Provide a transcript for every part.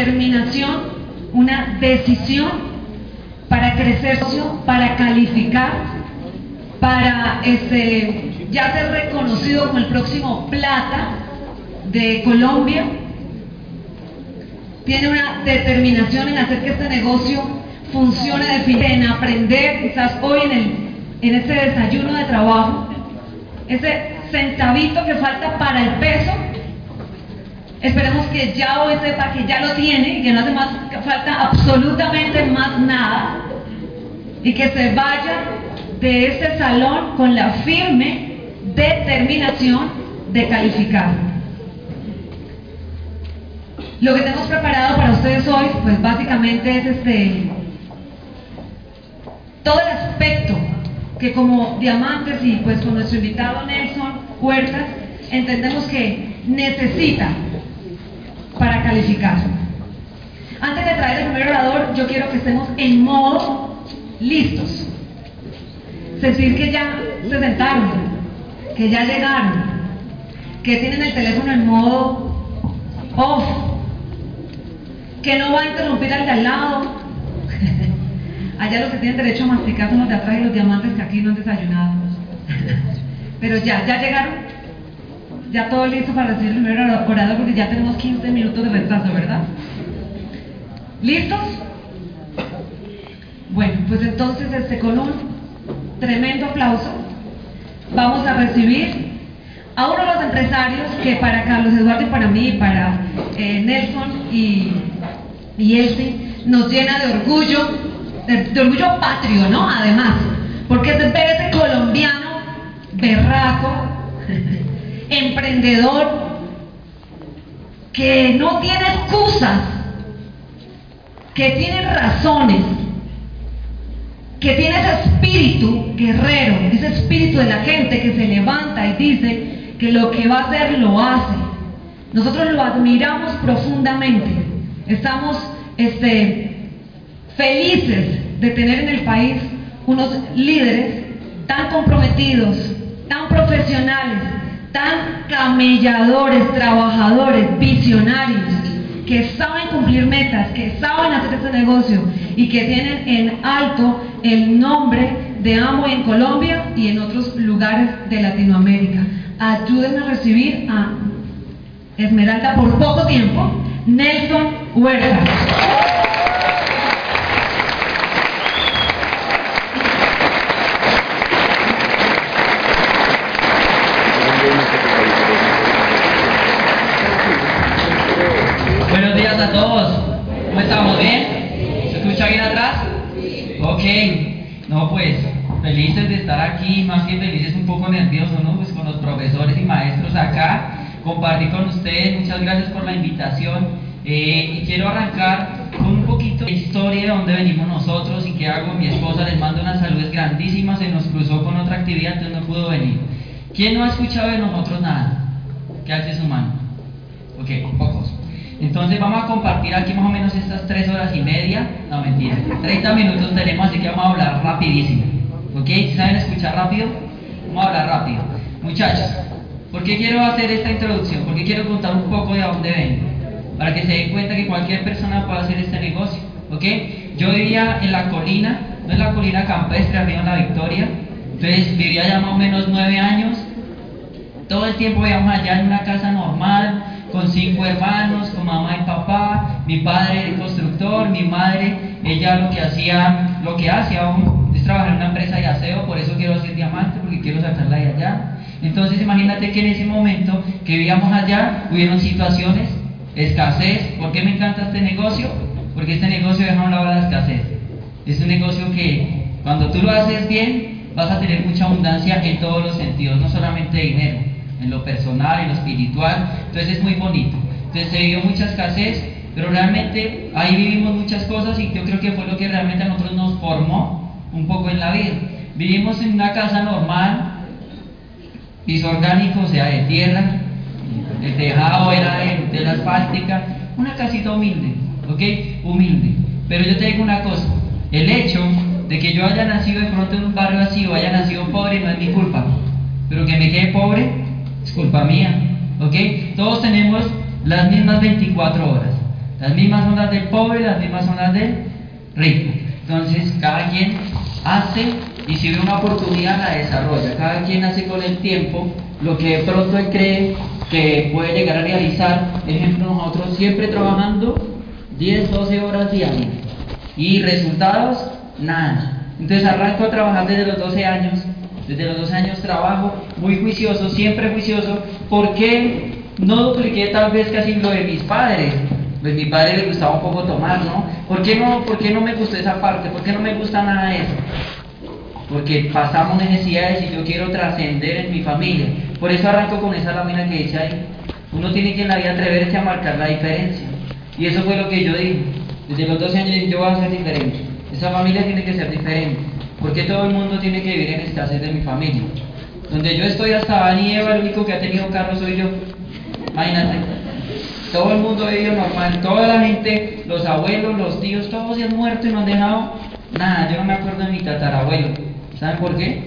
determinación, una decisión para crecer, para calificar, para este, ya ser reconocido como el próximo plata de Colombia. Tiene una determinación en hacer que este negocio funcione de en aprender, quizás hoy en, el, en este desayuno de trabajo, ese centavito que falta para el peso, esperemos que ya hoy sepa que ya lo tiene y que no hace más falta absolutamente más nada y que se vaya de este salón con la firme determinación de calificar. Lo que tenemos preparado para ustedes hoy, pues básicamente es este todo el aspecto que como diamantes y pues con nuestro invitado Nelson Huertas entendemos que necesita para calificar. Antes de traer el primer orador, yo quiero que estemos en modo listos. Sentir que ya se sentaron, que ya llegaron, que tienen el teléfono en modo off, que no va a interrumpir al de al lado, Allá los que tienen derecho a masticar son los de atrás y los diamantes que aquí no han desayunado. Pero ya, ya llegaron. Ya todo listo para recibir el primer orador porque ya tenemos 15 minutos de retraso, ¿verdad? ¿Listos? Bueno, pues entonces este, con un tremendo aplauso vamos a recibir a uno de los empresarios que para Carlos Eduardo y para mí, para eh, Nelson y, y Elsie, nos llena de orgullo de, orgullo patrio, ¿no? Además, porque es ver colombiano berraco, emprendedor, que no tiene excusas, que tiene razones, que tiene ese espíritu guerrero, ese espíritu de la gente que se levanta y dice que lo que va a hacer lo hace. Nosotros lo admiramos profundamente. Estamos este, felices de tener en el país unos líderes tan comprometidos, tan profesionales, tan camelladores, trabajadores, visionarios, que saben cumplir metas, que saben hacer este negocio y que tienen en alto el nombre de Amo en Colombia y en otros lugares de Latinoamérica. Ayúdenme a recibir a Esmeralda por poco tiempo, Nelson Huerta. Aquí, más que felices, un poco nerviosos, ¿no? Pues con los profesores y maestros acá, compartir con ustedes, muchas gracias por la invitación. Eh, y quiero arrancar con un poquito de historia de dónde venimos nosotros y qué hago. Mi esposa les manda unas saludos grandísimas, se nos cruzó con otra actividad, entonces no pudo venir. ¿Quién no ha escuchado de nosotros nada? ¿Qué hace su mano? Ok, pocos. Entonces vamos a compartir aquí más o menos estas tres horas y media. No, mentira. 30 minutos tenemos, así que vamos a hablar rapidísimo. ¿Ok? ¿Saben escuchar rápido? Vamos a hablar rápido. Muchachos, ¿por qué quiero hacer esta introducción? Porque quiero contar un poco de dónde vengo. Para que se den cuenta que cualquier persona puede hacer este negocio. ¿Ok? Yo vivía en la colina, no en la colina campestre, arriba en la Victoria. Entonces vivía ya más o menos nueve años. Todo el tiempo vivíamos allá en una casa normal, con cinco hermanos, con mamá y papá, mi padre era constructor, mi madre, ella lo que hacía, lo que hace aún trabajar en una empresa de aseo, por eso quiero hacer diamante, porque quiero sacarla de allá. Entonces imagínate que en ese momento que vivíamos allá, hubieron situaciones, escasez. ¿Por qué me encanta este negocio? Porque este negocio deja a un lado la escasez. Es un negocio que cuando tú lo haces bien, vas a tener mucha abundancia en todos los sentidos, no solamente de dinero, en lo personal, en lo espiritual. Entonces es muy bonito. Entonces se vivió mucha escasez, pero realmente ahí vivimos muchas cosas y yo creo que fue lo que realmente a nosotros nos formó un poco en la vida. Vivimos en una casa normal, piso orgánico, o sea, de tierra, el tejado era de, la asfáltica, una casita humilde, ¿ok? Humilde. Pero yo te digo una cosa, el hecho de que yo haya nacido de pronto en un barrio así o haya nacido pobre no es mi culpa, pero que me quede pobre es culpa mía, ¿ok? Todos tenemos las mismas 24 horas, Las mismas son las del pobre, las mismas son las del rico. Entonces, cada quien hace y si ve una oportunidad la desarrolla. Cada quien hace con el tiempo lo que de pronto él cree que puede llegar a realizar. Ejemplo, nosotros siempre trabajando 10, 12 horas diarias y resultados, nada. Entonces arranco a trabajar desde los 12 años. Desde los 12 años trabajo muy juicioso, siempre juicioso. ¿Por qué no dupliqué tal vez casi lo de mis padres? Pues mi padre le gustaba un poco tomar, ¿no? ¿Por qué no, por qué no me gustó esa parte? ¿Por qué no me gusta nada eso? Porque pasamos necesidades y yo quiero trascender en mi familia. Por eso arranco con esa lámina que dice ahí. Uno tiene que en la vida atreverse a marcar la diferencia. Y eso fue lo que yo dije. Desde los 12 años yo voy a ser diferente. Esa familia tiene que ser diferente. Porque todo el mundo tiene que vivir en escasez de mi familia. Donde yo estoy hasta Adán y Eva, el único que ha tenido carro soy yo. Imagínate. Todo el mundo ha vivido normal, toda la gente, los abuelos, los tíos, todos se han muerto y no han dejado nada. Yo no me acuerdo de mi tatarabuelo. ¿Saben por qué?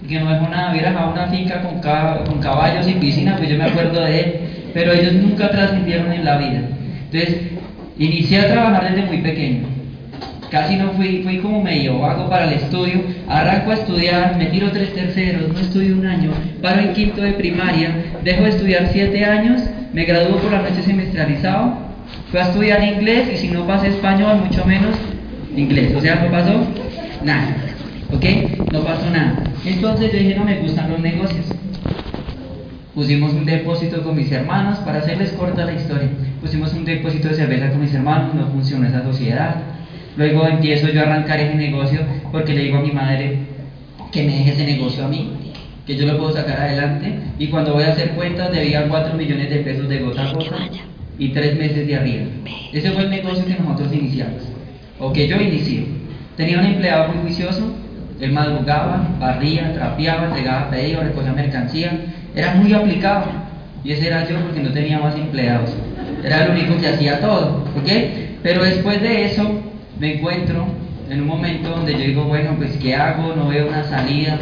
Porque no dejó nada, hubiera dejado una finca con, con caballos y piscina, pues yo me acuerdo de él. Pero ellos nunca trascendieron en la vida. Entonces, inicié a trabajar desde muy pequeño. Casi no fui, fui como medio vago para el estudio. Arranco a estudiar, me tiro tres terceros, no estudio un año, paro en quinto de primaria, dejo de estudiar siete años me graduó por la noche semestralizado, fui a estudiar inglés y si no pasé español, mucho menos inglés. O sea, no pasó nada. ¿Ok? No pasó nada. Entonces yo dije, no me gustan los negocios. Pusimos un depósito con mis hermanos, para hacerles corta la historia. Pusimos un depósito de cerveza con mis hermanos, no funcionó esa sociedad. Luego empiezo yo a arrancar ese negocio porque le digo a mi madre que me deje ese negocio a mí que yo lo puedo sacar adelante y cuando voy a hacer cuentas debía 4 millones de pesos de gota a gota y 3 meses de arriba. Ese fue el negocio que nosotros iniciamos, o que yo inicié. Tenía un empleado muy juicioso, él madrugaba, barría, trapeaba, entregaba pedidos, recogía mercancía, era muy aplicado y ese era yo porque no tenía más empleados. Era el único que hacía todo, ¿ok? Pero después de eso me encuentro en un momento donde yo digo, bueno, pues ¿qué hago? No veo una salida,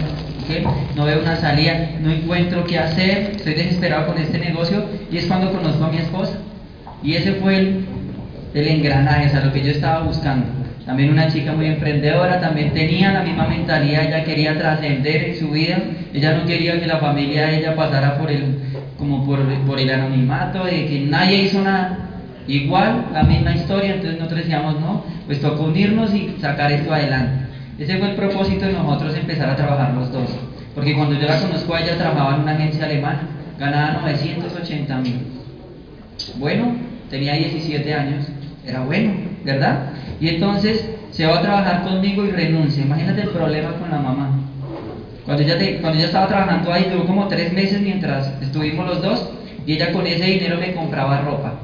no veo una salida, no encuentro qué hacer, estoy desesperado con este negocio y es cuando conozco a mi esposa. Y ese fue el, engranaje, o sea, lo que yo estaba buscando. También una chica muy emprendedora, también tenía la misma mentalidad, ella quería trascender en su vida, ella no quería que la familia de ella pasara por el, como por, por el anonimato, de que nadie hizo nada. Igual, la misma historia, entonces nosotros decíamos, no, pues tocó unirnos y sacar esto adelante. Ese fue el propósito de nosotros empezar a trabajar los dos. Porque cuando yo la conozco a ella trabajaba en una agencia alemana, ganaba 980 mil. Bueno, tenía 17 años, era bueno, ¿verdad? Y entonces se va a trabajar conmigo y renuncia. Imagínate el problema con la mamá. Cuando ella, estaba trabajando ahí, duró como tres meses mientras estuvimos los dos y ella con ese dinero me compraba ropa.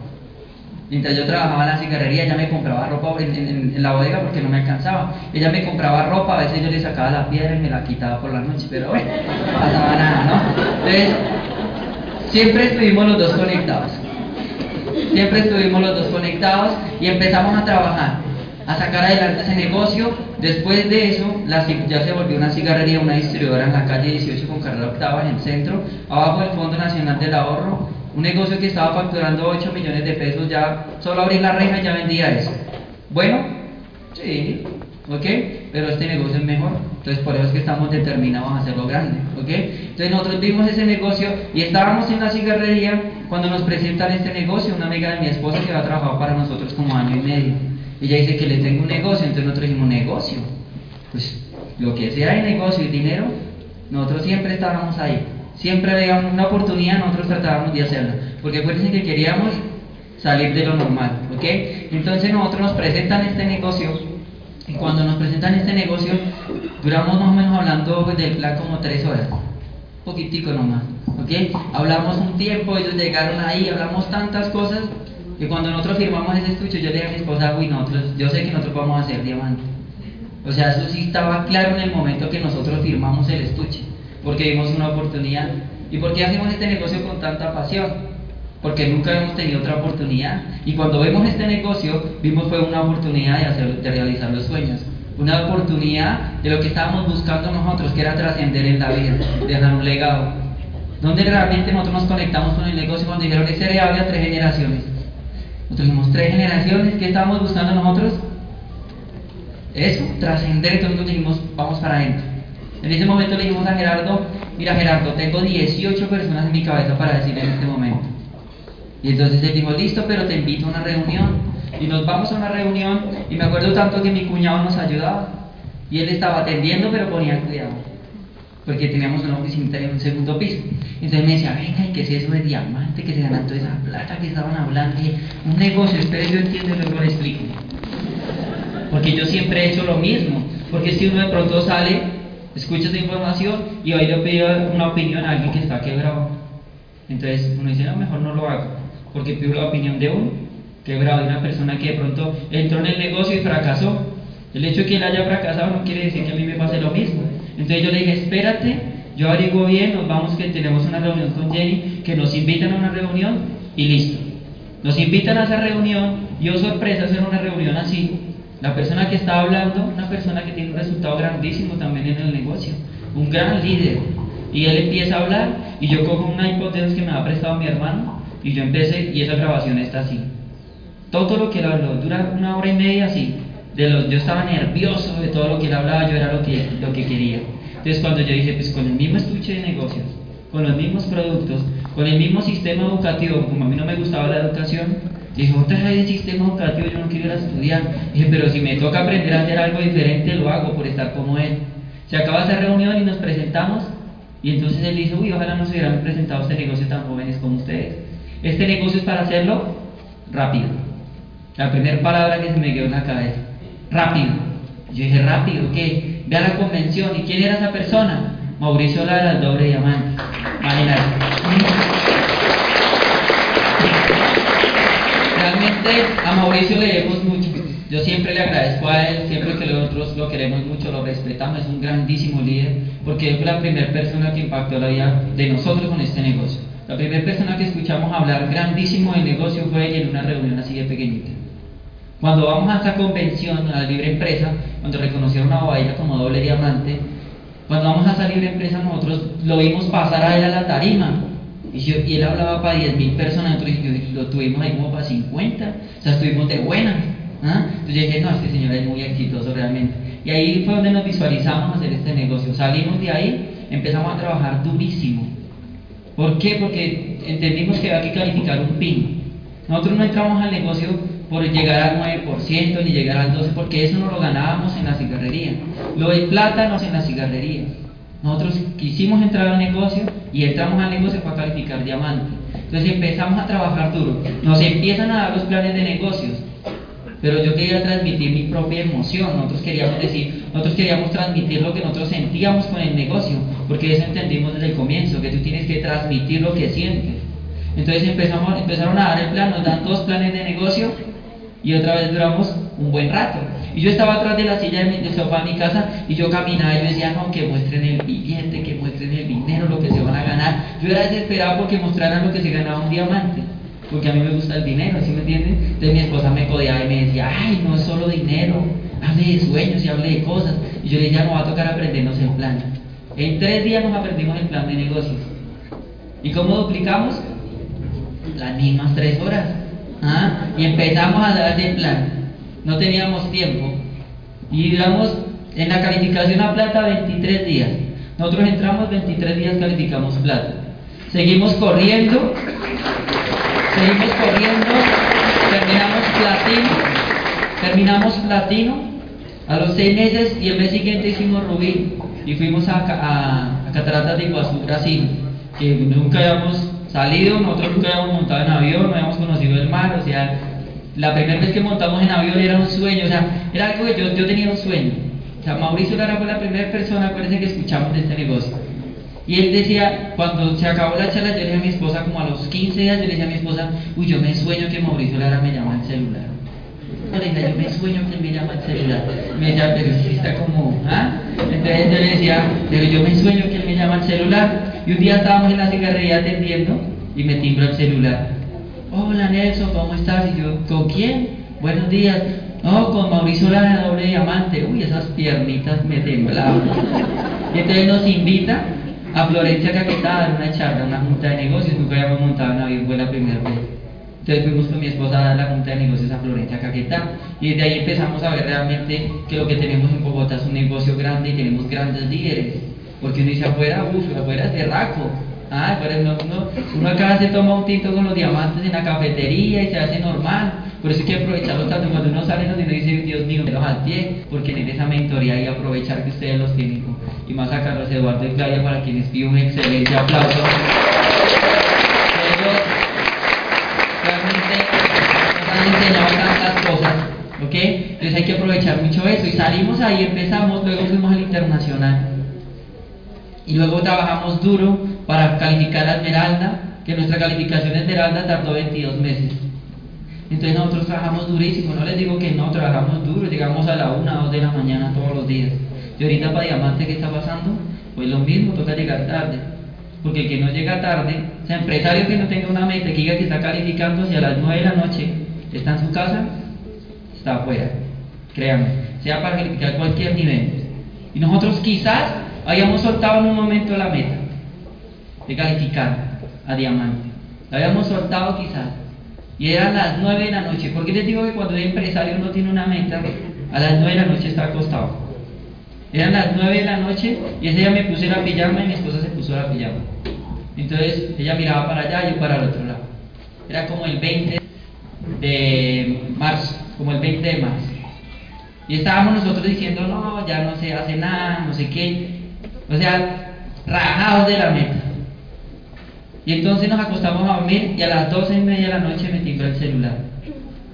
Mientras yo trabajaba en la cigarrería, ella me compraba ropa en, la bodega porque no me alcanzaba. Ella me compraba ropa, a veces yo le sacaba la piedra y me la quitaba por la noche, pero bueno, no pasaba nada, ¿no? Entonces, siempre estuvimos los dos conectados. Siempre estuvimos los dos conectados y empezamos a trabajar, a sacar adelante ese negocio. Después de eso, ya se volvió una cigarrería, una distribuidora en la calle 18 con carrera octava en el centro, abajo del Fondo Nacional del Ahorro un negocio que estaba facturando 8 millones de pesos, ya solo abrir la reja ya vendía eso. Bueno, sí, ¿ok? Pero este negocio es mejor. Entonces por eso es que estamos determinados a hacerlo grande, ¿ok? Entonces nosotros vimos ese negocio y estábamos en la cigarrería cuando nos presentan este negocio, una amiga de mi esposa que ha trabajado para nosotros como año y medio. Ella dice que le tengo un negocio, entonces nosotros dijimos, negocio. Pues lo que sea de negocio y dinero, nosotros siempre estábamos ahí. Siempre había una oportunidad, nosotros tratábamos de hacerla. Porque acuérdense que queríamos salir de lo normal. ¿Ok? Entonces nosotros nos presentan este negocio. Y cuando nos presentan este negocio, duramos más o menos hablando del plan como tres horas. Un poquitico nomás. ¿Ok? Hablamos un tiempo, ellos llegaron ahí, hablamos tantas cosas. Y cuando nosotros firmamos ese estuche, yo le dije a mi esposa, uy, nosotros, yo sé que nosotros vamos a hacer diamante. O sea, eso sí estaba claro en el momento que nosotros firmamos el estuche porque vimos una oportunidad. ¿Y por qué hacemos este negocio con tanta pasión? Porque nunca hemos tenido otra oportunidad. Y cuando vemos este negocio, vimos fue una oportunidad de, hacer, de realizar los sueños. Una oportunidad de lo que estábamos buscando nosotros, que era trascender en la vida, dejar un legado. Donde realmente nosotros nos conectamos con el negocio cuando dijeron, es heredable a tres generaciones. Nosotros dijimos tres generaciones, ¿qué estábamos buscando nosotros? Eso, trascender, entonces dijimos, vamos para adentro. En ese momento le dijimos a Gerardo, mira Gerardo, tengo 18 personas en mi cabeza para decir en este momento. Y entonces él dijo, listo, pero te invito a una reunión. Y nos vamos a una reunión y me acuerdo tanto que mi cuñado nos ayudaba. Y él estaba atendiendo, pero ponía cuidado. Porque teníamos una oficina en un segundo piso. Entonces me decía, venga, ¿y qué es eso de diamante? Que se ganan toda esa plata que estaban hablando. Y un negocio, espere, yo entiendo y luego le explico. Porque yo siempre he hecho lo mismo. Porque si uno de pronto sale, escucha esa información y hoy le pido una opinión a alguien que está quebrado. Entonces uno dice, no, mejor no lo hago. Porque pido la opinión de uno quebrado, de una persona que de pronto entró en el negocio y fracasó. El hecho de que él haya fracasado no quiere decir que a mí me pase lo mismo. Entonces yo le dije, espérate, yo averiguo bien, nos vamos que tenemos una reunión con Jenny, que nos invitan a una reunión y listo. Nos invitan a esa reunión, yo sorpresa hacer una reunión así. La persona que está hablando, una persona que tiene un resultado grandísimo también en el negocio, un gran líder. Y él empieza a hablar y yo cojo una hipótesis que me ha prestado mi hermano y yo empecé y esa grabación está así. Todo lo que él habló, dura una hora y media así. De los, yo estaba nervioso de todo lo que él hablaba, yo era lo que, lo que quería. Entonces cuando yo dije, pues con el mismo estuche de negocios, con los mismos productos, con el mismo sistema educativo, como a mí no me gustaba la educación, dije, otra vez sistema educativo, yo no quiero ir a estudiar. Dije, pero si me toca aprender a hacer algo diferente, lo hago por estar como él. Se acaba esa reunión y nos presentamos, y entonces él dice, uy, ojalá nos hubieran presentado este negocio tan jóvenes como ustedes. Este negocio es para hacerlo rápido. La primera palabra que se me quedó en la cabeza, rápido. Yo dije, rápido, ¿qué? Ve a la convención. ¿Y quién era esa persona? Mauricio Lara, el doble diamante. Imagínate. A Mauricio le debemos mucho. Yo siempre le agradezco a él, siempre que nosotros lo queremos mucho, lo respetamos, es un grandísimo líder, porque él fue la primera persona que impactó la vida de nosotros con este negocio. La primera persona que escuchamos hablar grandísimo del negocio fue ella en una reunión así de pequeñita. Cuando vamos a esa convención, a la libre empresa, cuando reconocieron a Bobadilla como doble diamante, cuando vamos a esa libre empresa nosotros lo vimos pasar a él a la tarima. Y, él hablaba para 10 mil personas, nosotros lo tuvimos ahí como para 50, o sea, estuvimos de buena. ¿ah? Entonces yo dije, no, este señor es muy exitoso realmente. Y ahí fue donde nos visualizamos hacer este negocio. Salimos de ahí, empezamos a trabajar durísimo. ¿Por qué? Porque entendimos que había que calificar un PIN. Nosotros no entramos al negocio por llegar al 9% ni llegar al 12%, porque eso no lo ganábamos en la cigarrería. Lo de plata no en la cigarrería. Nosotros quisimos entrar al negocio y entramos al negocio para calificar diamante. Entonces empezamos a trabajar duro. Nos empiezan a dar los planes de negocios. Pero yo quería transmitir mi propia emoción. Nosotros queríamos decir, nosotros queríamos transmitir lo que nosotros sentíamos con el negocio, porque eso entendimos desde el comienzo, que tú tienes que transmitir lo que sientes. Entonces empezamos, empezaron a dar el plan, nos dan dos planes de negocio y otra vez duramos un buen rato. Y yo estaba atrás de la silla de mi, sofá en mi casa y yo caminaba y yo decía, no, que muestren el billete, que muestren dinero, lo que se van a ganar. Yo era desesperado porque mostraran lo que se ganaba un diamante, porque a mí me gusta el dinero, ¿sí me entienden? Entonces mi esposa me codeaba y me decía, ay, no es solo dinero, hable de sueños y hable de cosas. Y yo le decía, no va a tocar aprendernos el plan. En tres días nos aprendimos el plan de negocios. ¿Y cómo duplicamos? Las mismas tres horas. ¿Ah? Y empezamos a dar ese plan. No teníamos tiempo. Y duramos en la calificación a plata 23 días. Nosotros entramos 23 días, calificamos plata. Seguimos corriendo, seguimos corriendo, terminamos platino, terminamos platino. A los seis meses y el mes siguiente hicimos rubí y fuimos a, a, a Cataratas de Iguazú, Brasil, que nunca habíamos salido, nosotros nunca habíamos montado en avión, no habíamos conocido el mar, o sea, la primera vez que montamos en avión era un sueño, o sea, era algo que yo, yo tenía un sueño. Sea, Mauricio Lara fue la primera persona, acuérdense, que escuchamos de este negocio. Y él decía, cuando se acabó la charla, yo le dije a mi esposa, como a los 15 días, yo le dije a mi esposa, uy, yo me sueño que Mauricio Lara me llama al celular. Dije, yo me sueño que me llama al celular. Me decía, pero si está como, ¿ah? Entonces yo le decía, pero yo me sueño que él me llama al celular. Y un día estábamos en la cigarrería atendiendo y me timbro el celular. Hola Nelson, ¿cómo estás? Y yo, ¿con quién? Buenos días. No, con Mauricio Lara, doble diamante. Uy, esas piernitas me temblaban. Y entonces nos invita a Florencia Caquetá a dar una charla, una junta de negocios. Nunca habíamos montado en avión, fue la primera vez. Entonces fuimos con mi esposa a dar la junta de negocios a Florencia Caquetá y desde ahí empezamos a ver realmente que lo que tenemos en Bogotá es un negocio grande y tenemos grandes líderes. Porque uno dice afuera, uff, afuera es de raco. Ah, uno, uno, acá se toma un tinto con los diamantes en la cafetería y se hace normal. Por eso hay que aprovecharlo tanto cuando uno sale uno dice, Dios mío, me los pie, porque en esa mentoría y aprovechar que ustedes los tienen. Y más a Carlos Eduardo y Claudia, para quienes pido un excelente aplauso. Ellos realmente nos han enseñado tantas cosas, ¿ok? Entonces hay que aprovechar mucho eso. Y salimos ahí, empezamos, luego fuimos al internacional. Y luego trabajamos duro para calificar a Esmeralda, que nuestra calificación Esmeralda tardó 22 meses. Entonces nosotros trabajamos durísimo, no les digo que no, trabajamos duro, llegamos a la 1 o 2 de la mañana todos los días. Y ahorita para Diamante, ¿qué está pasando? Pues lo mismo, toca llegar tarde. Porque el que no llega tarde, o sea, empresario que no tenga una meta, que diga que está calificando, si a las 9 de la noche está en su casa, está afuera. Créanme, sea para calificar cualquier nivel. Y nosotros quizás habíamos soltado en un momento la meta de calificar a diamante. Habíamos soltado quizás. Y eran las 9 de la noche. ¿Por qué les digo que cuando el empresario no tiene una meta, a las 9 de la noche está acostado? Eran las 9 de la noche y ese día me puse la pijama y mi esposa se puso la pijama. Entonces ella miraba para allá y yo para el otro lado. Era como el 20 de marzo, como el 20 de marzo. Y estábamos nosotros diciendo, no, ya no se hace nada, no sé qué. O sea, rajados de la meta. Y entonces nos acostamos a dormir y a las doce y media de la noche me timbró el celular.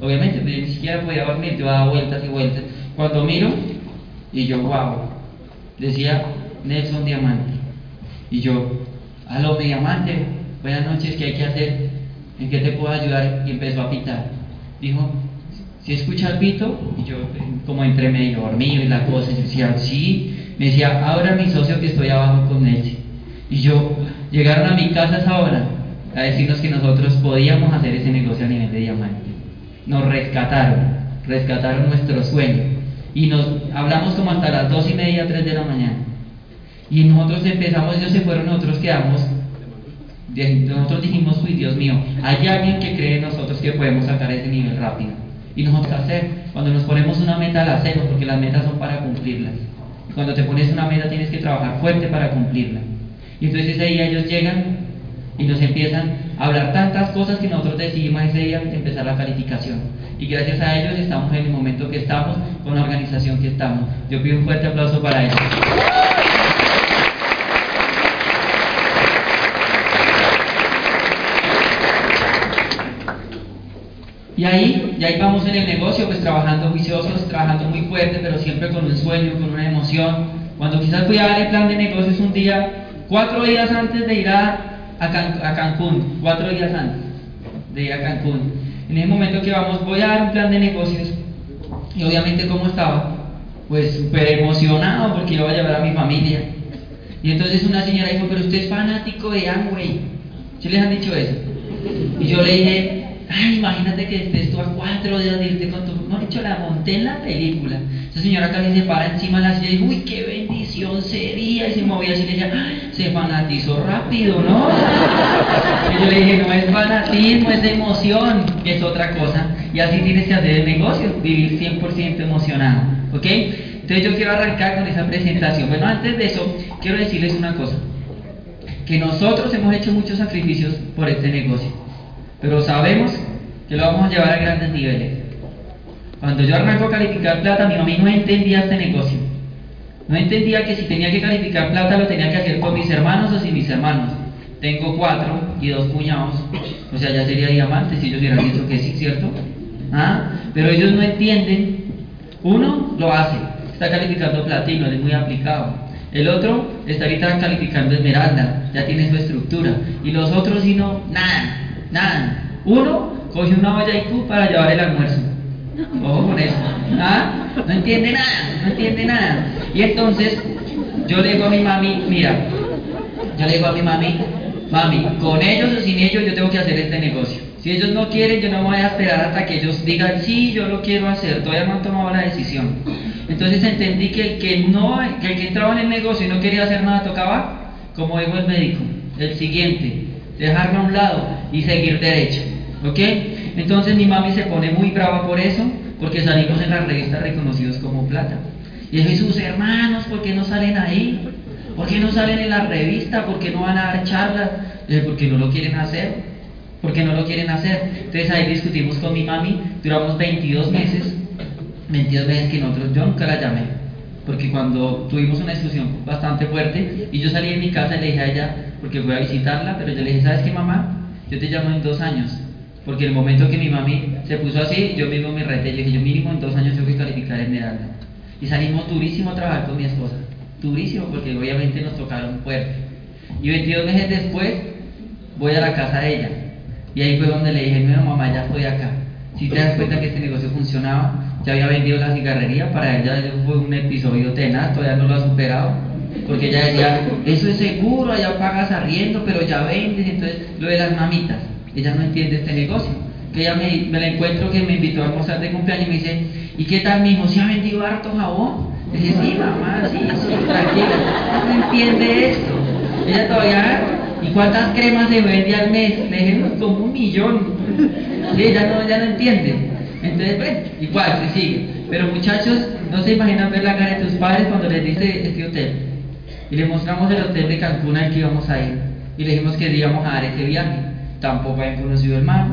Obviamente, yo ni siquiera podía dormir, yo daba vueltas y vueltas. Cuando miro, y yo, wow, decía Nelson Diamante. Y yo, aló, mi diamante, buenas noches, ¿qué hay que hacer? ¿En qué te puedo ayudar? Y empezó a pitar. Dijo, ¿si escucha el pito? Y yo, como entre medio dormido y la cosa, yo decía, sí. Me decía, ahora mi socio que estoy abajo con Nelson. Y yo, llegaron a mi casa a esa hora a decirnos que nosotros podíamos hacer ese negocio a nivel de diamante. Nos rescataron, rescataron nuestro sueño. Y nos hablamos como hasta las dos y media, tres de la mañana. Y nosotros empezamos, ellos se fueron, nosotros quedamos. Nosotros dijimos, uy, Dios mío, hay alguien que cree en nosotros que podemos sacar ese nivel rápido. Y nosotros hacer, cuando nos ponemos una meta la hacemos, porque las metas son para cumplirlas. Cuando te pones una meta tienes que trabajar fuerte para cumplirla. Y entonces ese día ellos llegan y nos empiezan a hablar tantas cosas que nosotros decidimos ese día empezar la calificación. Y gracias a ellos estamos en el momento que estamos, con la organización que estamos. Yo pido un fuerte aplauso para ellos. Y ahí, y ahí vamos en el negocio, pues trabajando juiciosos, trabajando muy fuerte, pero siempre con un sueño, con una emoción. Cuando quizás fui a dar el plan de negocios un día, cuatro días antes de ir a, a, Cancún, cuatro días antes de ir a Cancún. En ese momento que vamos, voy a dar un plan de negocios. Y obviamente, ¿cómo estaba? Pues súper emocionado porque iba a llevar a mi familia. Y entonces una señora dijo, pero usted es fanático de Amway. ¿Sí les han dicho eso? Y yo le dije, Ay, imagínate que estés tú a cuatro días de irte con tu. No, dicho, la monté en la película. Esa señora casi se para encima de la silla y dice, uy, qué bendición sería. Y se movía así y le decía, se fanatizó rápido, ¿no? Y yo le dije, no es fanatismo, es emoción, es otra cosa. Y así tienes que hacer el negocio, vivir 100% emocionado, ¿ok? Entonces yo quiero arrancar con esa presentación. Bueno, antes de eso, quiero decirles una cosa. Que nosotros hemos hecho muchos sacrificios por este negocio pero sabemos que lo vamos a llevar a grandes niveles. Cuando yo arranco a calificar plata, mi mamá no entendía este negocio. No entendía que si tenía que calificar plata lo tenía que hacer con mis hermanos o sin mis hermanos. Tengo cuatro y dos cuñados, o sea, ya sería diamante si ellos hubieran dicho que sí, ¿cierto? ¿Ah? Pero ellos no entienden. Uno lo hace, está calificando platino, es muy aplicado. El otro está ahorita calificando esmeralda, ya tiene su estructura. Y los otros, si no, nada. Nada. Uno coge una olla y para llevar el almuerzo. Ojo con eso. ¿Ah? No entiende nada, no entiende nada. Y entonces yo le digo a mi mami, mira, yo le digo a mi mami, mami, con ellos o sin ellos yo tengo que hacer este negocio. Si ellos no quieren, yo no voy a esperar hasta que ellos digan, sí, yo lo quiero hacer, todavía no han tomado la decisión. Entonces entendí que el que, no, que el que entraba en el negocio y no quería hacer nada tocaba, como dijo el médico, el siguiente, dejarlo a un lado y seguir derecho. ¿Ok? Entonces mi mami se pone muy brava por eso, porque salimos en las revistas reconocidos como plata. Y Jesús, hermanos, ¿por qué no salen ahí? ¿Por qué no salen en la revista? ¿Por qué no van a dar charlas? Porque no lo quieren hacer. Porque no lo quieren hacer. Entonces ahí discutimos con mi mami, duramos 22 meses, 22 meses que nosotros, yo nunca la llamé, porque cuando tuvimos una discusión bastante fuerte y yo salí de mi casa y le dije a ella, porque voy a visitarla, pero yo le dije, ¿sabes qué mamá? Yo te llamo en dos años, porque el momento que mi mami se puso así, yo mismo me reté, yo dije, yo mínimo en dos años tengo que calificar Esmeralda. Y salimos durísimo a trabajar con mi esposa, durísimo, porque obviamente nos tocaron fuerte. Y 22 meses después voy a la casa de ella, y ahí fue donde le dije, mira mamá, ya estoy acá. Si te das cuenta que este negocio funcionaba, ya había vendido la cigarrería, para ella fue un episodio tenaz, todavía no lo ha superado. Porque ella decía, eso es seguro, allá pagas arriendo, pero ya vendes, entonces lo de las mamitas, ella no entiende este negocio. Que ella me, me la encuentro que me invitó a almorzar de cumpleaños y me dice, ¿y qué tal mi hijo? ¿Se ha vendido harto jabón? Le dije, sí, mamá, sí, sí, tranquila, no entiende esto. Ella todavía ¿Y cuántas cremas se vende al mes? Le dije, como un millón. Sí, ya no, ya no entiende. Entonces, bueno, igual, se sigue. Pero muchachos, no se imaginan ver la cara de tus padres cuando les dice este hotel. Y le mostramos el hotel de Cancún al que íbamos a ir. Y le dijimos que íbamos a dar ese viaje. Tampoco habían conocido el mar,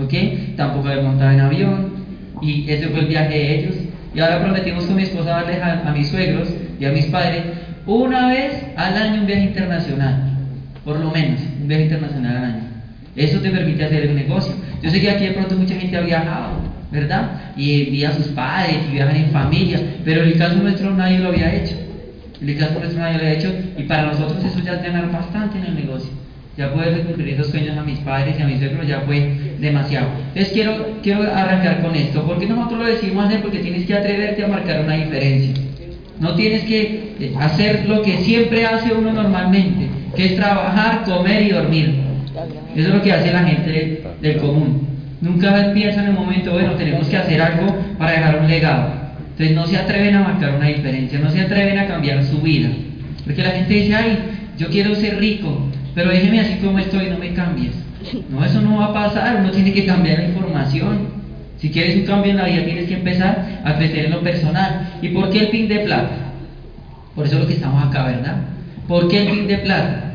¿ok? Tampoco habían montado en avión. Y ese fue el viaje de ellos. Y ahora prometimos con mi esposa darles a, mis suegros y a mis padres una vez al año un viaje internacional por lo menos, un viaje internacional al año. Eso te permite hacer el negocio. Yo sé que aquí de pronto mucha gente ha viajado, ¿verdad? Y envía a sus padres y viajan en familia, pero en el caso nuestro nadie lo había hecho. El caso nuestro nadie lo había hecho y para nosotros eso ya es ganar bastante en el negocio. Ya poder cumplir esos sueños a mis padres y a mis suegros ya fue demasiado. Entonces quiero, quiero arrancar con esto. porque nosotros lo decimos hacer? Porque tienes que atreverte a marcar una diferencia. No tienes que eh, hacer lo que siempre hace uno normalmente que es trabajar, comer y dormir. Eso es lo que hace la gente del común. Nunca piensan en el momento, bueno, tenemos que hacer algo para dejar un legado. Entonces no se atreven a marcar una diferencia, no se atreven a cambiar su vida. Porque la gente dice, ay, yo quiero ser rico, pero déjeme así como estoy, no me cambies. No, eso no va a pasar, uno tiene que cambiar la información. Si quieres un cambio en la vida, tienes que empezar a crecer en lo personal. ¿Y por qué el pin de plata? Por eso es lo que estamos acá, ¿verdad? ¿Por qué el pin de plata?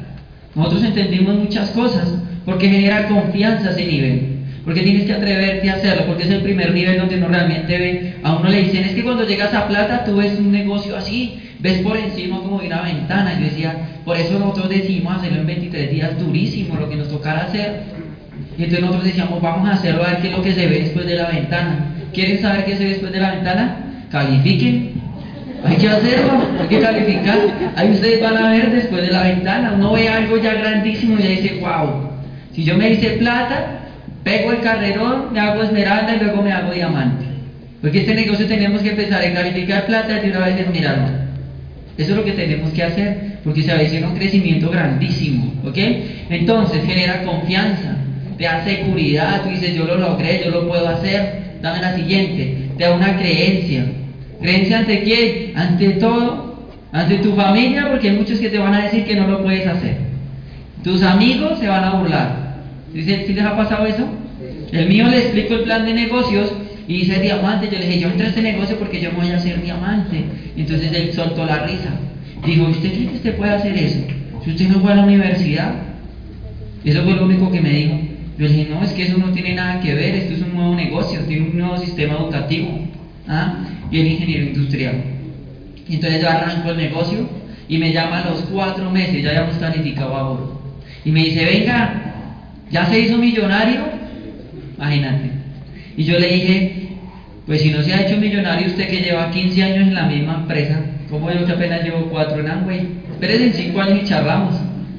Nosotros entendimos muchas cosas, porque genera confianza ese nivel, porque tienes que atreverte a hacerlo, porque es el primer nivel donde uno realmente ve, a uno le dicen, es que cuando llegas a plata tú ves un negocio así, ves por encima como una ventana, yo decía, por eso nosotros decidimos hacerlo en 23 días durísimo, lo que nos tocara hacer, y entonces nosotros decíamos, vamos a hacerlo a ver qué es lo que se ve después de la ventana. ¿Quieren saber qué se ve después de la ventana? Califiquen hay que hacerlo, hay que calificar. Ahí ustedes van a ver después de la ventana, uno ve algo ya grandísimo y ya dice, wow, si yo me hice plata, pego el carrerón, me hago esmeralda y luego me hago diamante. Porque este negocio tenemos que empezar a calificar plata y una vez esmeralda. Eso es lo que tenemos que hacer, porque se avecina un crecimiento grandísimo, ¿ok? Entonces genera confianza, te da seguridad, tú dices, yo lo logré, yo lo puedo hacer. Dame la siguiente, te da una creencia, ¿Creencia ante quién? Ante todo, ante tu familia, porque hay muchos que te van a decir que no lo puedes hacer. Tus amigos se van a burlar. ¿Sí, les ha pasado eso? El mío le explico el plan de negocios y dice diamante. Yo le dije, yo entré a este negocio porque yo voy a ser diamante. Entonces él soltó la risa. Dijo, ¿usted cree que usted puede hacer eso? Si usted no fue a la universidad. Eso fue lo único que me dijo. Yo le dije, no, es que eso no tiene nada que ver, esto es un nuevo negocio, tiene un nuevo sistema educativo. ¿Ah? y el ingeniero industrial. Entonces yo arranco el negocio y me llama a los cuatro meses, ya habíamos calificado a Y me dice, venga, ¿ya se hizo millonario? Imagínate. Y yo le dije, pues si no se ha hecho millonario usted que lleva 15 años en la misma empresa, como yo que apenas llevo cuatro en Amway, espérese en cinco años y charlamos.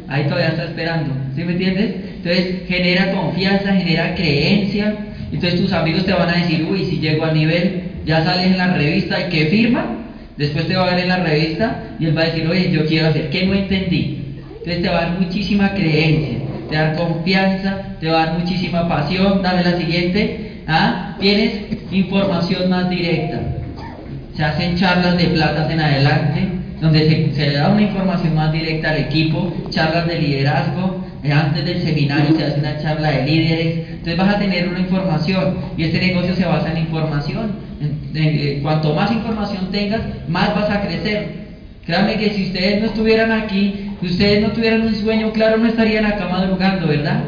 Ahí todavía está esperando, ¿sí me entiendes? Entonces genera confianza, genera creencia. Entonces tus amigos te van a decir, uy, si llego al nivel, ya sales en la revista y que firma, después te va a ver en la revista y él va a decir, oye, yo quiero hacer, ¿qué no entendí? Entonces te va a dar muchísima creencia, te va a dar confianza, te va a dar muchísima pasión. Dame la siguiente. ¿Ah? Tienes información más directa. Se hacen charlas de platas en adelante, donde se, da una información más directa al equipo, charlas de liderazgo, eh, antes del seminario se hace una charla de líderes, entonces vas a tener una información y este negocio se basa en información. Eh, cuanto más información tengas, más vas a crecer. Créanme que si ustedes no estuvieran aquí, si ustedes no tuvieran un sueño claro, no estarían acá madrugando, ¿verdad?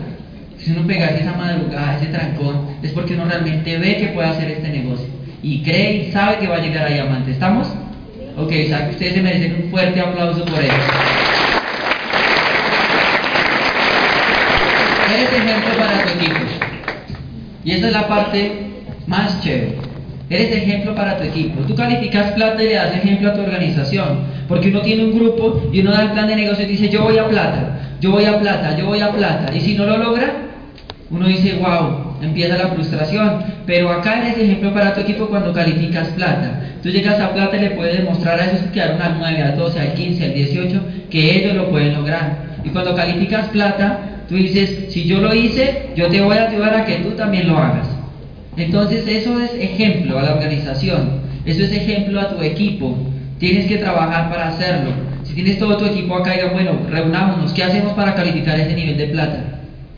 Si uno pegase esa madrugada, ese trancón, es porque uno realmente ve que puede hacer este negocio y cree y sabe que va a llegar a diamante. ¿Estamos? Ok, o sea que ustedes se merecen un fuerte aplauso por eso. Eres ejemplo para tu equipo. Y esa es la parte más chévere. Eres ejemplo para tu equipo. Tú calificas plata y le das ejemplo a tu organización. Porque uno tiene un grupo y uno da el plan de negocio y dice, yo voy a plata, yo voy a plata, yo voy a plata. Y si no lo logra, uno dice, wow, empieza la frustración. Pero acá eres ejemplo para tu equipo cuando calificas plata. Tú llegas a plata y le puedes demostrar a esos que quedaron al 9, al 12, al 15, al 18, que ellos lo pueden lograr. Y cuando calificas plata, tú dices, si yo lo hice, yo te voy a ayudar a que tú también lo hagas. Entonces eso es ejemplo a la organización, eso es ejemplo a tu equipo. Tienes que trabajar para hacerlo. Si tienes todo tu equipo acá, digan, bueno, reunámonos, ¿qué hacemos para calificar ese nivel de plata?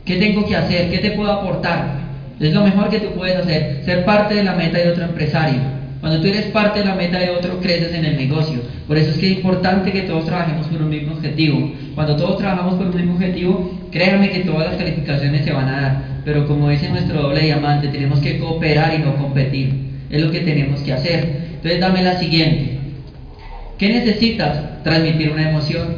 ¿Qué tengo que hacer? ¿Qué te puedo aportar? Es lo mejor que tú puedes hacer, ser parte de la meta de otro empresario. Cuando tú eres parte de la meta de otro, creces en el negocio. Por eso es que es importante que todos trabajemos por un mismo objetivo. Cuando todos trabajamos por un mismo objetivo, créanme que todas las calificaciones se van a dar. Pero como dice nuestro doble diamante, tenemos que cooperar y no competir. Es lo que tenemos que hacer. Entonces dame la siguiente. ¿Qué necesitas? Transmitir una emoción.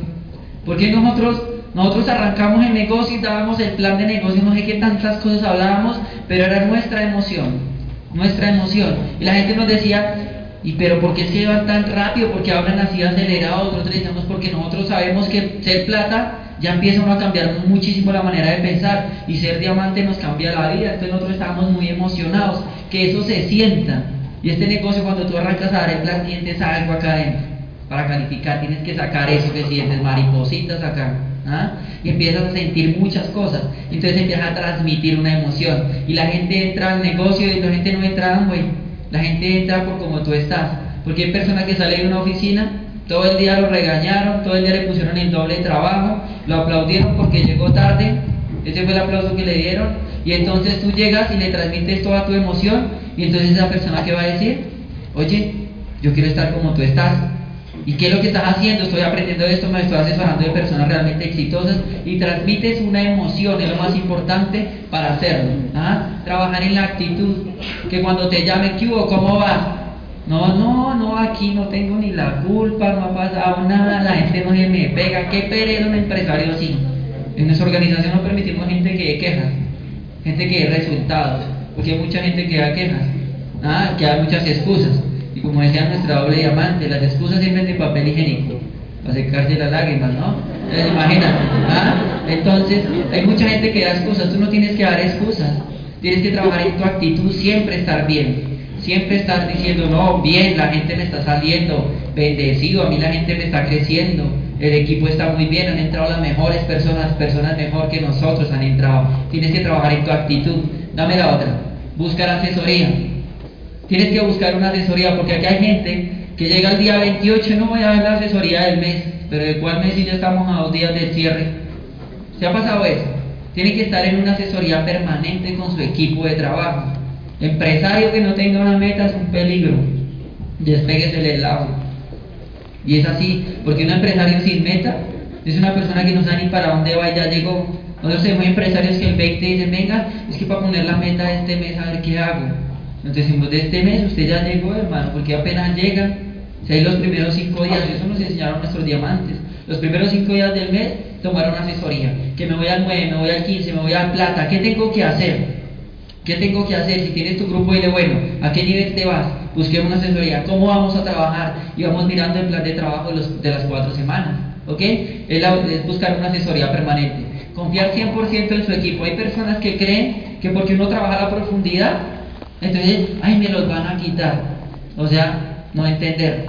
Porque nosotros, nosotros arrancamos el negocio y dábamos el plan de negocio, no sé qué tantas cosas hablábamos, pero era nuestra emoción nuestra emoción. Y la gente nos decía, ¿y pero por qué que van tan rápido? porque hablan así acelerados? Nosotros decíamos, porque nosotros sabemos que ser plata ya empieza uno a cambiar muchísimo la manera de pensar y ser diamante nos cambia la vida. Entonces nosotros estábamos muy emocionados, que eso se sienta. Y este negocio cuando tú arrancas a dar el plan, sientes algo acá adentro. Para calificar tienes que sacar eso que sientes, maripositas acá. ¿ah? Y empiezas a sentir muchas cosas. Entonces empiezas a transmitir una emoción. Y la gente entra al negocio y la gente no entra, güey. La gente entra por como tú estás. Porque hay personas que salen de una oficina, todo el día lo regañaron, todo el día le pusieron el doble trabajo, lo aplaudieron porque llegó tarde. Ese fue el aplauso que le dieron. Y entonces tú llegas y le transmites toda tu emoción. Y entonces esa persona que va a decir, oye, yo quiero estar como tú estás ¿Y qué es lo que estás haciendo? Estoy aprendiendo esto, me estoy asesorando de personas realmente exitosas y transmites una emoción, es lo más importante para hacerlo. ¿ah? Trabajar en la actitud, que cuando te llamen, ¿qué hubo? ¿Cómo vas? No, no, no, aquí no tengo ni la culpa, no ha pasado nada, la gente no se me pega, qué pereza un empresario así. En nuestra organización no permitimos gente que dé quejas, gente que dé resultados, porque hay mucha gente que da quejas, ¿ah? que da muchas excusas. Como decía nuestra doble diamante, las excusas sirven de papel higiénico, para secarse las lágrimas, ¿no? Entonces, imagínate, ¿ah? Entonces, hay mucha gente que da excusas, tú no tienes que dar excusas, tienes que trabajar en tu actitud, siempre estar bien, siempre estar diciendo, no, bien, la gente me está saliendo, bendecido, a mí la gente me está creciendo, el equipo está muy bien, han entrado las mejores personas, personas mejor que nosotros han entrado. Tienes que trabajar en tu actitud. Dame la otra, buscar asesoría. Tienes que buscar una asesoría porque aquí hay gente que llega el día 28 y no voy a ver la asesoría del mes, pero ¿de cuál mes si ya estamos a dos días del cierre? ¿Se ha pasado eso? Tiene que estar en una asesoría permanente con su equipo de trabajo. Empresario que no tenga una meta es un peligro. Despéguese del lado. Y es así, porque un empresario sin meta es una persona que no sabe ni para dónde va y ya llegó. Nosotros tenemos empresarios que el 20 dicen, venga, es que para poner la meta de este mes a ver qué hago. Entonces decimos, de este mes usted ya llegó, hermano, porque apenas llega, si hay los primeros cinco días, eso nos enseñaron nuestros diamantes. Los primeros cinco días del mes tomaron asesoría, que me voy al 9, me voy al 15, me voy al plata, ¿qué tengo que hacer? ¿Qué tengo que hacer? Si tienes tu grupo, dile, bueno, ¿a qué nivel te vas? Busquemos una asesoría, ¿cómo vamos a trabajar? Y vamos mirando el plan de trabajo de, los, de las cuatro semanas, ¿ok? Es, es buscar una asesoría permanente. Confiar 100% en su equipo. Hay personas que creen que porque uno trabaja a la profundidad, entonces, ay, me los van a quitar. O sea, no entender,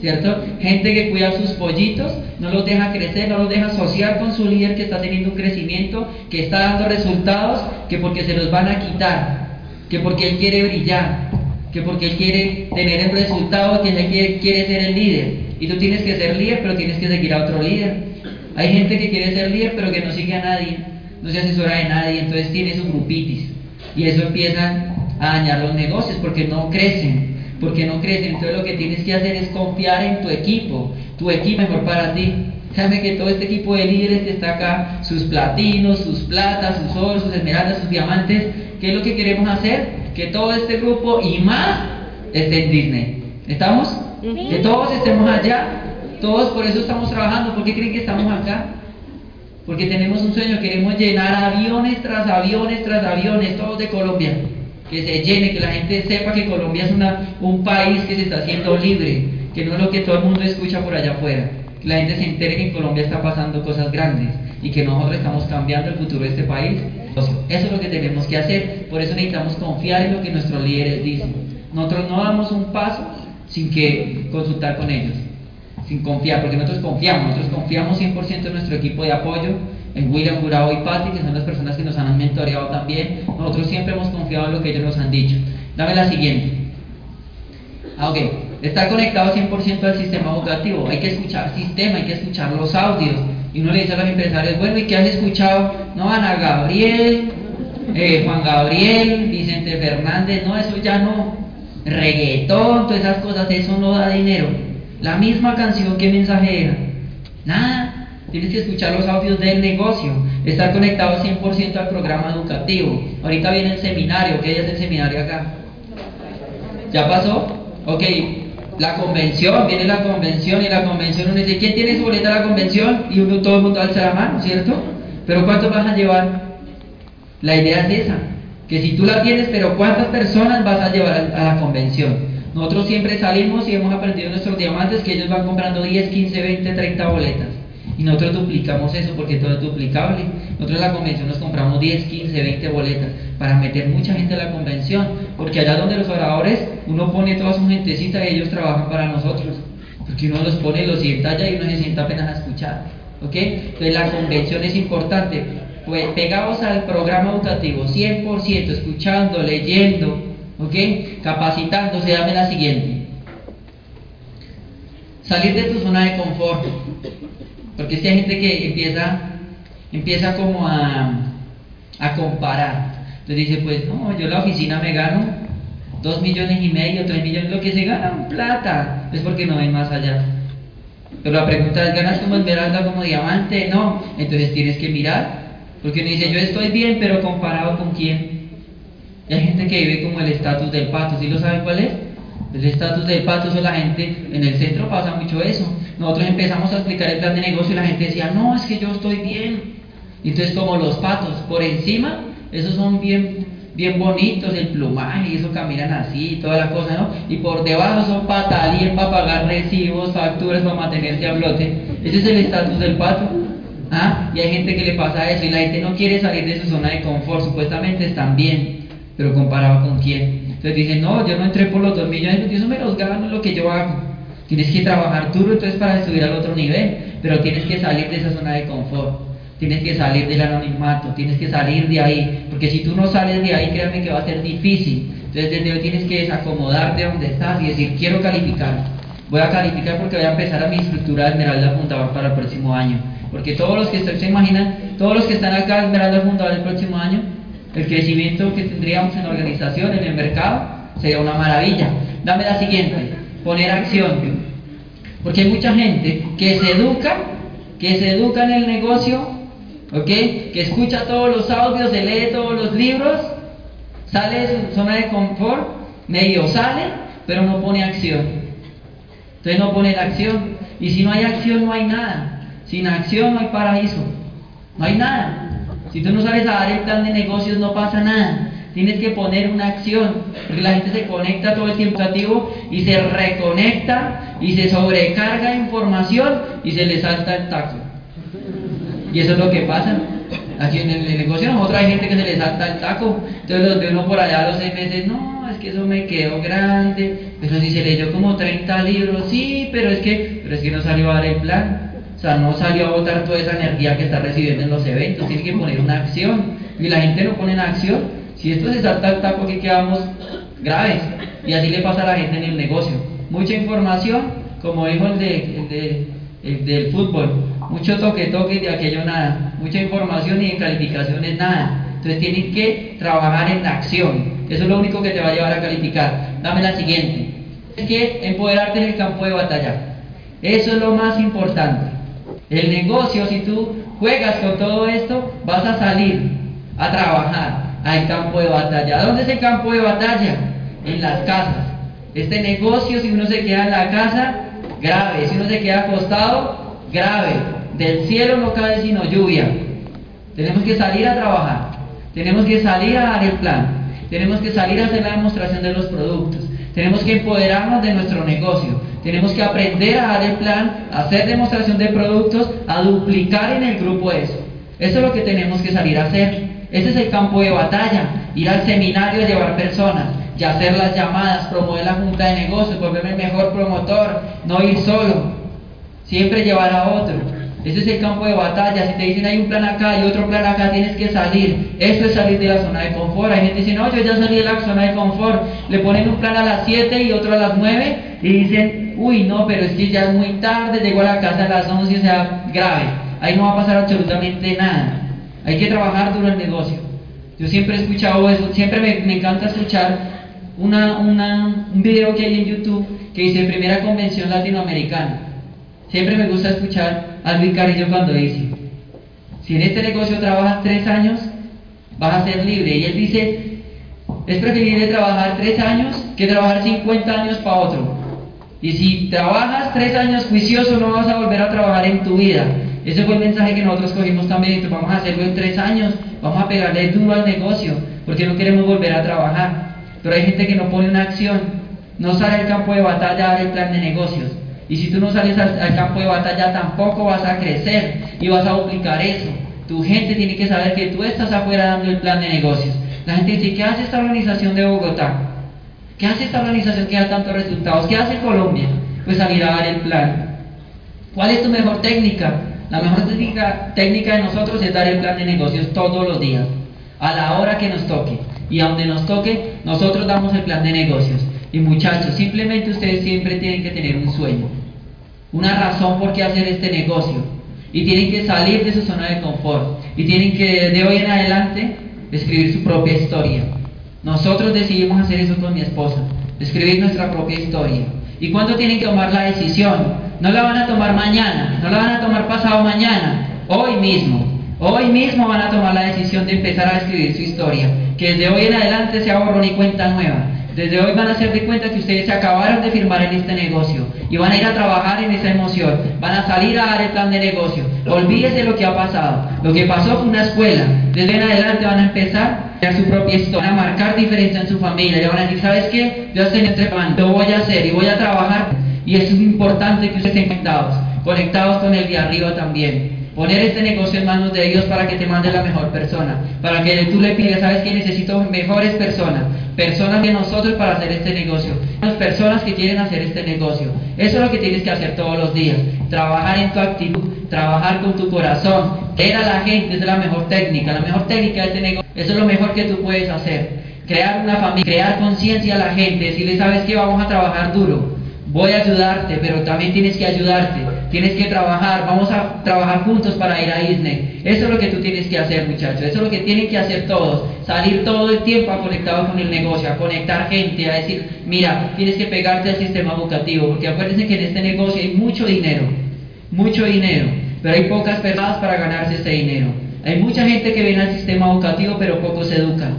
¿cierto? Gente que cuida sus pollitos, no los deja crecer, no los deja asociar con su líder que está teniendo un crecimiento, que está dando resultados, que porque se los van a quitar, que porque él quiere brillar, que porque él quiere tener el resultado, que él quiere, quiere ser el líder. Y tú tienes que ser líder, pero tienes que seguir a otro líder. Hay gente que quiere ser líder, pero que no sigue a nadie no se asesora de nadie, entonces tiene su grupitis. Y eso empieza a dañar los negocios porque no crecen, porque no crecen. Entonces lo que tienes que hacer es confiar en tu equipo, tu equipo mejor para ti. Sabe que todo este equipo de líderes que está acá, sus platinos, sus platas, sus oros, sus esmeraldas, sus diamantes, ¿qué es lo que queremos hacer? Que todo este grupo y más esté en Disney. ¿Estamos? Que todos estemos allá, todos por eso estamos trabajando. ¿Por qué creen que estamos acá? Porque tenemos un sueño, queremos llenar aviones tras aviones tras aviones, todos de Colombia. Que se llene, que la gente sepa que Colombia es una, un país que se está haciendo libre, que no es lo que todo el mundo escucha por allá afuera. Que la gente se entere que en Colombia está pasando cosas grandes y que nosotros estamos cambiando el futuro de este país. Eso es lo que tenemos que hacer. Por eso necesitamos confiar en lo que nuestros líderes dicen. Nosotros no damos un paso sin que consultar con ellos sin confiar, porque nosotros confiamos, nosotros confiamos 100% en nuestro equipo de apoyo, William Jurado y Patty, que son las personas que nos han mentoreado también. Nosotros siempre hemos confiado en lo que ellos nos han dicho. Dame la siguiente. Ah, ok. Está conectado 100% al sistema educativo. Hay que escuchar sistema, hay que escuchar los audios. Y uno le dice a los empresarios, bueno, ¿y qué han escuchado? No, Ana Gabriel, eh, Juan Gabriel, Vicente Fernández, no, eso ya no. Reggaetón, todas esas cosas, eso no da dinero. La misma canción, ¿qué mensaje era? Nada. Tienes que escuchar los audios del negocio, estar conectado 100% al programa educativo. Ahorita viene el seminario, ¿qué es el seminario acá? ¿Ya pasó? Ok, la convención, viene la convención y la convención uno dice, ¿quién tiene su boleta a la convención? Y uno todo el mundo alza la mano, ¿cierto? Pero ¿cuántos vas a llevar? La idea es esa, que si tú la tienes, pero ¿cuántas personas vas a llevar a la convención? Nosotros siempre salimos y hemos aprendido nuestros diamantes que ellos van comprando 10, 15, 20, 30 boletas. Y nosotros duplicamos eso porque todo es duplicable. Nosotros en la convención nos compramos 10, 15, 20 boletas para meter mucha gente a la convención. Porque allá donde los oradores, uno pone toda su gentecita y ellos trabajan para nosotros. Porque uno los pone, los sienta allá y uno se sienta apenas a escuchar. ¿Ok? Entonces la convención es importante. Pues pegados al programa educativo, 100%, escuchando, leyendo, ¿Ok? Capacitándose, dame la siguiente. Salir de tu zona de confort. Porque es que hay gente que empieza, empieza como a, a comparar. Entonces dice, pues no, yo la oficina me gano dos millones y medio, tres millones, lo que se gana plata, es porque no ven más allá. Pero la pregunta es, ¿ganas como esmeralda, como diamante? No, entonces tienes que mirar, porque uno dice, yo estoy bien, pero comparado con quién? Hay gente que vive como el estatus del pato, ¿sí lo saben cuál es? El estatus del pato, eso la gente, en el centro pasa mucho eso. Nosotros empezamos a explicar el plan de negocio y la gente decía, no, es que yo estoy bien. Entonces como los patos, por encima, esos son bien, bien bonitos, el plumaje, y eso caminan así, y toda la cosa, ¿no? Y por debajo son patalín para pagar recibos, facturas, para mantenerse a flote. Ese es el estatus del pato. ¿Ah? Y hay gente que le pasa eso y la gente no quiere salir de su zona de confort, supuestamente están bien pero comparado con quién. Entonces dicen, no, yo no entré por los dos millones, yo eso me los gano lo que yo hago. Tienes que trabajar duro entonces para subir al otro nivel, pero tienes que salir de esa zona de confort, tienes que salir del anonimato, tienes que salir de ahí, porque si tú no sales de ahí, créanme que va a ser difícil. Entonces desde hoy tienes que desacomodarte donde estás y decir, quiero calificar. Voy a calificar porque voy a empezar a mi estructura de Esmeralda Fundador para el próximo año. Porque todos los que se imaginan, todos los que están acá Esmeralda Fundador el próximo año, el crecimiento que tendríamos en la organización, en el mercado, sería una maravilla. Dame la siguiente, poner acción. Porque hay mucha gente que se educa, que se educa en el negocio, ¿ok? Que escucha todos los audios, se lee todos los libros, sale de su zona de confort, medio sale, pero no pone acción. Entonces no pone la acción. Y si no hay acción, no hay nada. Sin acción no hay paraíso. No hay nada. Si tú no sabes dar el plan de negocios, no pasa nada. Tienes que poner una acción, porque la gente se conecta todo el tiempo y se reconecta y se sobrecarga de información y se le salta el taco. Y eso es lo que pasa. Aquí en el negocio nosotros hay gente que se le salta el taco. Entonces los ve uno por allá a los seis meses, no, es que eso me quedó grande. Pero si se leyó como 30 libros, sí, pero es que, pero es que no salió a dar el plan. O sea, no salió a botar toda esa energía que está recibiendo en los eventos, tiene que poner una acción. Y la gente no pone en acción. Si esto se salta al taco, aquí quedamos graves. Y así le pasa a la gente en el negocio. Mucha información, como dijo el, de, el, del fútbol. mucho toque toque de aquello nada, mucha información y en calificaciones nada. Entonces tienen que trabajar en acción. Eso es lo único que te va a llevar a calificar. Dame la siguiente. Es que empoderarte en el campo de batalla. Eso es lo más importante. El negocio, si tú juegas con todo esto, vas a salir a trabajar al campo de batalla. ¿Dónde es el campo de batalla? En las casas. Este negocio, si uno se queda en la casa, grave. Si uno se queda acostado, grave. Del cielo no cae sino lluvia. Tenemos que salir a trabajar. Tenemos que salir a dar el plan. Tenemos que salir a hacer la demostración de los productos. Tenemos que empoderarnos de nuestro negocio. Tenemos que aprender a dar el plan, a hacer demostración de productos, a duplicar en el grupo eso. Eso es lo que tenemos que salir a hacer. Ese es el campo de batalla. Ir al seminario, llevar personas, y hacer las llamadas, promover la junta de negocios, volverme el mejor promotor, no ir solo, siempre llevar a otro. Ese es el campo de batalla. Si te dicen hay un plan acá y otro plan acá, tienes que salir. Eso es salir de la zona de confort. Hay gente que dice, no, yo ya salí de la zona de confort. Le ponen un plan a las 7 y otro a las 9 y dicen, uy, no, pero es que ya es muy tarde, llego a la casa a las 11, o sea, grave. Ahí no va a pasar absolutamente nada. Hay que trabajar duro el negocio. Yo siempre he escuchado eso, siempre me, encanta escuchar una, un video que hay en YouTube que dice Primera Convención Latinoamericana. Siempre me gusta escuchar a Luis Carillo cuando dice, si en este negocio trabajas tres años, vas a ser libre. Y él dice, es preferible trabajar tres años que trabajar 50 años para otro. Y si trabajas tres años juicioso, no vas a volver a trabajar en tu vida. Ese fue el mensaje que nosotros cogimos también. Vamos a hacerlo en tres años, vamos a pegarle duro al negocio, porque no queremos volver a trabajar. Pero hay gente que no pone una acción, no sale al campo de batalla a dar el plan de negocios. Y si tú no sales al, campo de batalla, tampoco vas a crecer y vas a duplicar eso. Tu gente tiene que saber que tú estás afuera dando el plan de negocios. La gente dice, ¿qué hace esta organización de Bogotá? ¿Qué hace esta organización que da tantos resultados? ¿Qué hace Colombia? Pues salir a dar el plan. ¿Cuál es tu mejor técnica? La mejor técnica, de nosotros es dar el plan de negocios todos los días, a la hora que nos toque. Y a donde nos toque, nosotros damos el plan de negocios. Y muchachos, simplemente ustedes siempre tienen que tener un sueño, una razón por qué hacer este negocio. Y tienen que salir de su zona de confort. Y tienen que de hoy en adelante escribir su propia historia. Nosotros decidimos hacer eso con mi esposa, escribir nuestra propia historia. ¿Y cuándo tienen que tomar la decisión? No la van a tomar mañana, no la van a tomar pasado mañana, hoy mismo. Hoy mismo van a tomar la decisión de empezar a escribir su historia, que desde hoy en adelante se borrón y cuenta nueva. Desde hoy van a hacer de cuenta que ustedes se acabaron de firmar en este negocio y van a ir a trabajar en esa emoción, van a salir a dar el plan de negocio. Olvídese de lo que ha pasado. Lo que pasó fue una escuela. Desde en adelante van a empezar a su propia historia, a marcar diferencia en su familia. Y van a decir, ¿sabes qué? Yo estoy entre pan, lo voy a hacer y voy a trabajar. Y es importante que ustedes estén conectados, conectados con el de arriba también. Poner este negocio en manos de Dios para que te mande la mejor persona. Para que tú le pidas, ¿sabes qué? Necesito mejores personas. Personas de nosotros para hacer este negocio. Las personas que quieren hacer este negocio. Eso es lo que tienes que hacer todos los días. Trabajar en tu actitud, trabajar con tu corazón. Ver a la gente es la mejor técnica. La mejor técnica de este negocio. Eso es lo mejor que tú puedes hacer. Crear una familia, crear conciencia a la gente. Decirle, ¿sabes qué? Vamos a trabajar duro voy a ayudarte, pero también tienes que ayudarte, tienes que trabajar, vamos a trabajar juntos para ir a Disney. Eso es lo que tú tienes que hacer, muchachos, eso es lo que tienen que hacer todos, salir todo el tiempo a conectado con el negocio, a conectar gente, a decir, mira, tienes que pegarte al sistema educativo, porque acuérdense que en este negocio hay mucho dinero, mucho dinero, pero hay pocas personas para ganarse este dinero. Hay mucha gente que viene al sistema educativo, pero pocos se educan.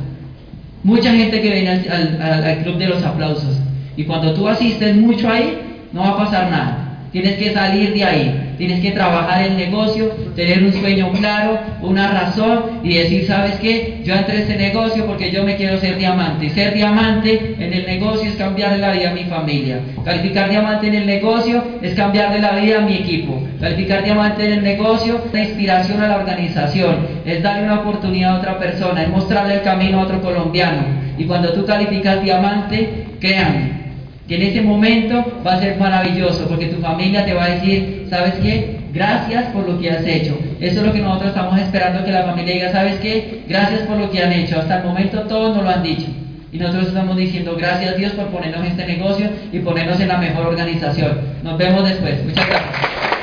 Mucha gente que viene al club de los aplausos, y cuando tú asistes mucho ahí, no va a pasar nada. Tienes que salir de ahí, tienes que trabajar el negocio, tener un sueño claro, una razón y decir, ¿sabes qué? Yo entré a este negocio porque yo me quiero ser diamante. Ser diamante en el negocio es cambiar la vida a mi familia. Calificar diamante en el negocio es cambiar la vida a mi equipo. Calificar diamante en el negocio es la inspiración a la organización, es darle una oportunidad a otra persona, es mostrarle el camino a otro colombiano. Y cuando tú calificas diamante, créanme, que en ese momento va a ser maravilloso porque tu familia te va a decir, ¿sabes qué? Gracias por lo que has hecho. Eso es lo que nosotros estamos esperando que la familia diga, ¿sabes qué? Gracias por lo que han hecho. Hasta el momento todos nos lo han dicho. Y nosotros estamos diciendo, gracias Dios por ponernos en este negocio y ponernos en la mejor organización. Nos vemos después. Muchas gracias.